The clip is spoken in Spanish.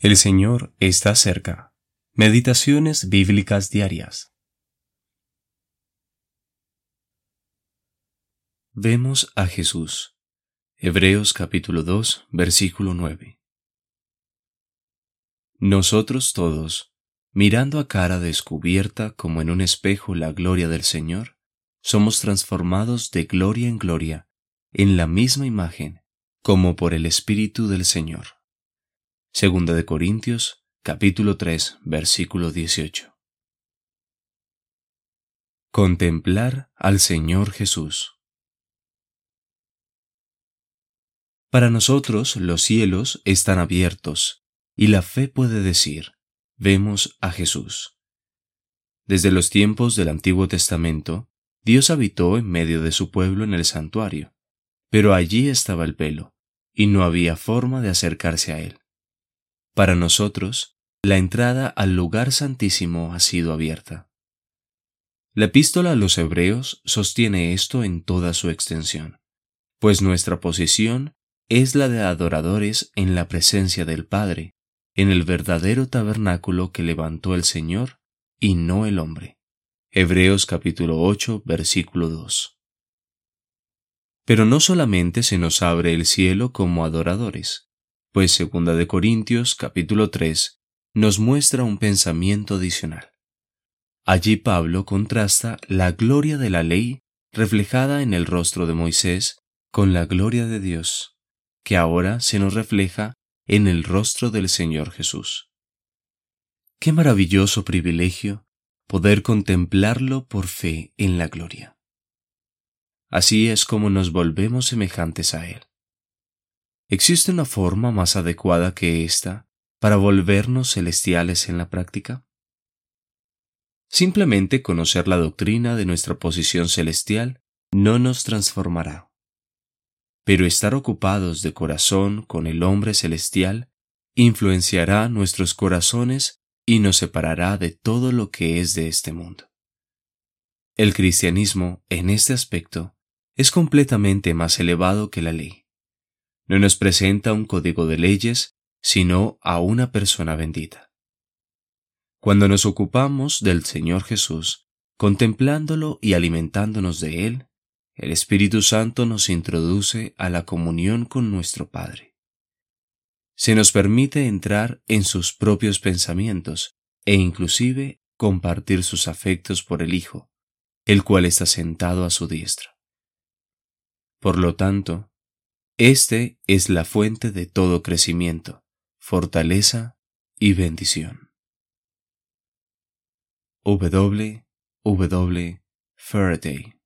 El Señor está cerca. Meditaciones bíblicas diarias. Vemos a Jesús. Hebreos capítulo 2, versículo 9. Nosotros todos, mirando a cara descubierta como en un espejo la gloria del Señor, somos transformados de gloria en gloria, en la misma imagen, como por el Espíritu del Señor. Segunda de Corintios, capítulo 3, versículo 18. Contemplar al Señor Jesús. Para nosotros los cielos están abiertos y la fe puede decir, vemos a Jesús. Desde los tiempos del Antiguo Testamento, Dios habitó en medio de su pueblo en el santuario, pero allí estaba el velo, y no había forma de acercarse a él. Para nosotros, la entrada al lugar santísimo ha sido abierta. La epístola a los Hebreos sostiene esto en toda su extensión, pues nuestra posición es la de adoradores en la presencia del Padre, en el verdadero tabernáculo que levantó el Señor y no el hombre. Hebreos capítulo 8 versículo 2. Pero no solamente se nos abre el cielo como adoradores, pues segunda de Corintios capítulo 3 nos muestra un pensamiento adicional. Allí Pablo contrasta la gloria de la ley reflejada en el rostro de Moisés con la gloria de Dios, que ahora se nos refleja en el rostro del Señor Jesús. Qué maravilloso privilegio poder contemplarlo por fe en la gloria. Así es como nos volvemos semejantes a Él. ¿Existe una forma más adecuada que esta para volvernos celestiales en la práctica? Simplemente conocer la doctrina de nuestra posición celestial no nos transformará. Pero estar ocupados de corazón con el hombre celestial influenciará nuestros corazones y nos separará de todo lo que es de este mundo. El cristianismo, en este aspecto, es completamente más elevado que la ley no nos presenta un código de leyes, sino a una persona bendita. Cuando nos ocupamos del Señor Jesús, contemplándolo y alimentándonos de Él, el Espíritu Santo nos introduce a la comunión con nuestro Padre. Se nos permite entrar en sus propios pensamientos e inclusive compartir sus afectos por el Hijo, el cual está sentado a su diestra. Por lo tanto, este es la fuente de todo crecimiento, fortaleza y bendición. W. Faraday